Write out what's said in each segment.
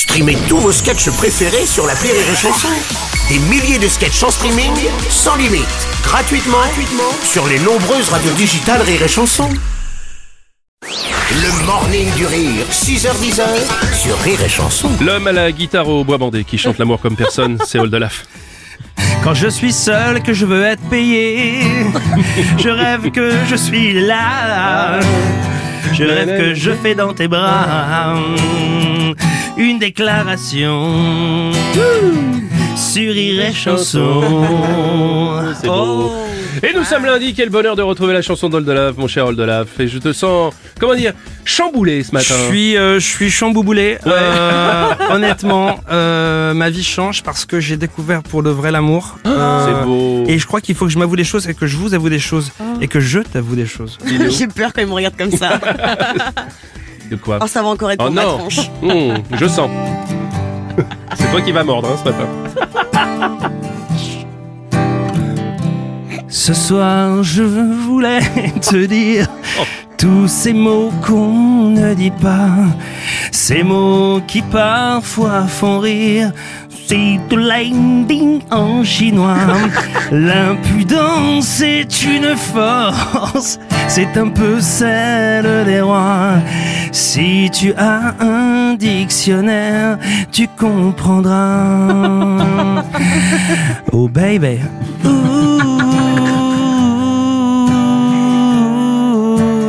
Streamez tous vos sketchs préférés sur la Rire et Chanson. Des milliers de sketchs en streaming, sans limite, gratuitement, gratuitement sur les nombreuses radios digitales Rire et Chanson. Le morning du rire, 6h10 sur Rire et Chanson. L'homme à la guitare au bois bandé qui chante l'amour comme personne, c'est Oldelaf. Quand je suis seul, que je veux être payé, je rêve que je suis là. Je rêve que je fais dans tes bras une déclaration sur et chanson. C'est beau. Et nous sommes lundi, quel bonheur de retrouver la chanson d'Oldelaf, mon cher Oldelaf. Et je te sens, comment dire, chamboulé ce matin. Je suis, euh, je suis chambouboulé. Euh, honnêtement, euh, ma vie change parce que j'ai découvert pour de vrai l'amour. Euh, C'est beau. Et je crois qu'il faut que je m'avoue des choses et que je vous avoue des choses et que je t'avoue des choses. J'ai peur quand il me regarde comme ça. De quoi Oh, ça va encore être Oh pour ma non tranche. Hum, Je sens. C'est toi qui vas mordre hein, ce matin. Ce soir, je voulais te dire tous ces mots qu'on ne dit pas, ces mots qui parfois font rire. C'est de landing en chinois. L'impudence est une force, c'est un peu celle des rois. Si tu as un dictionnaire, tu comprendras. Oh baby. Ouh.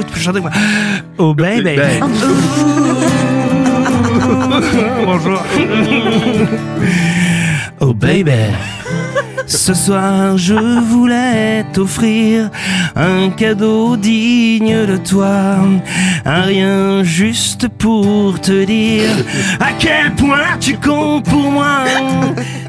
Tu peux chanter quoi Oh baby. Bonjour. Oh baby. Ce soir, je voulais t'offrir un cadeau digne de toi. Un rien juste pour te dire à quel point tu comptes pour moi.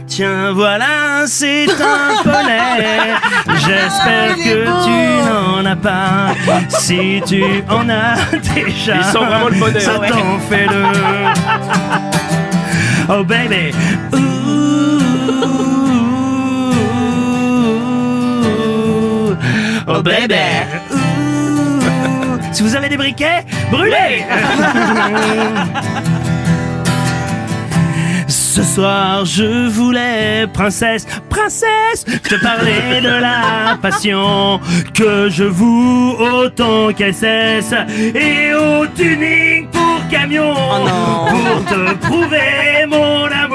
Tiens, voilà, c'est un poney. J'espère que tu n'en as pas. Si tu en as déjà, Il sent vraiment le poney, Ça hein. t'en fait le. Oh baby. Ouh. Oh. Ouh. Si vous avez des briquets, brûlez. Ce soir, je voulais, princesse, princesse, te parler de la passion que je voue autant qu'elle cesse et au tuning pour camion pour te prouver mon amour.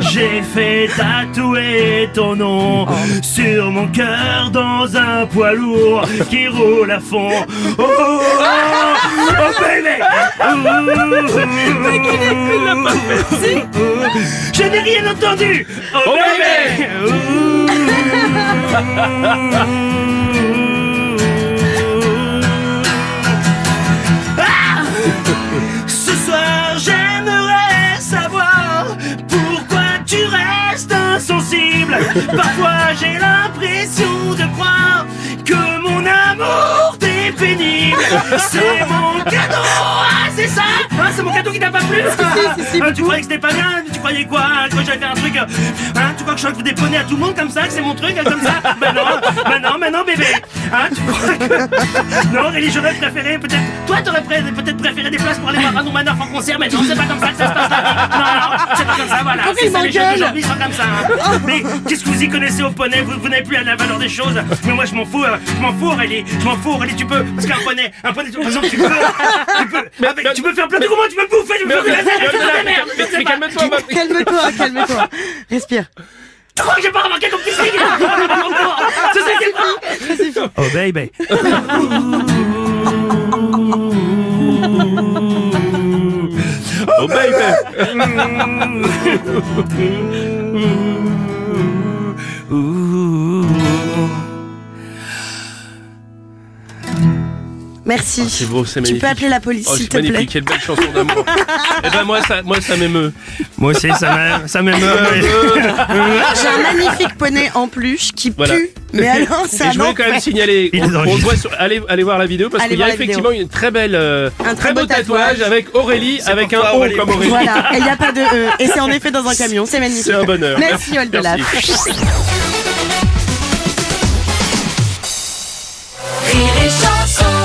J'ai fait tatouer ton nom sur mon cœur dans un poids lourd qui roule à fond. Oh, oh, oh, oh baby! Je n'ai rien entendu! Oh, Oh, baby! Ah Parfois, j'ai l'impression de croire que mon amour t'est pénible. C'est mon cadeau! Ah, c'est ça! Ah, c'est mon cadeau qui t'a pas plu? Ah, tu croyais que c'était pas bien? Tu croyais quoi? hein, Que j'allais faire un truc? euh, Hein, tu crois que je suis des poneys à tout le monde comme ça? Que c'est mon truc, comme ça? Ben non, ben non, ben non, bébé! Hein, tu crois que. Non, Réli, j'aurais préféré, peut-être. Toi, t'aurais peut-être préféré des places pour aller voir Arnaud Manoff en concert, mais non, c'est pas comme ça que ça se passe là. Non, non, voilà. C'est ça, les jeunes d'aujourd'hui sont comme ça. hein. Mais qu'est-ce que vous y connaissez au poney? Vous, vous n'avez plus la valeur des choses. Mais moi, je m'en fous, euh, je m'en fous, Aurélie. Je m'en fous, Aurélie, tu peux. Parce qu'un poney, un poney, par exemple, tu peux. Tu peux, avec- tu peux faire plein de comment tu peux le bouffer, tu peux faire mais- des laser, mais- ça, ça, mais- mais- mais calme-toi, ma- Calme-toi, calme-toi. Respire. Tu crois que j'ai pas remarqué ton petit signe? Ça, c'est pas Oh baby Oh baby Merci. Ah, c'est beau, c'est magnifique. Tu peux appeler la police, oh, s'il te magnifique. plaît. Quelle belle chanson d'amour. eh ben moi, ça, moi, ça m'émeut. Moi aussi, ça m'émeut. Ah, j'ai un magnifique poney en peluche qui pue. Mais alors, ça Et je voulais quand même signaler. On, doit aller, aller, voir la vidéo parce qu'il y a effectivement une très belle, euh, un très, beau, tatouage, avec Aurélie, avec un O comme Aurélie. Voilà. Il n'y a pas de E. Et c'est en effet dans un camion. C'est magnifique. C'est un bonheur. Merci, Oldelaf. Rire et chanson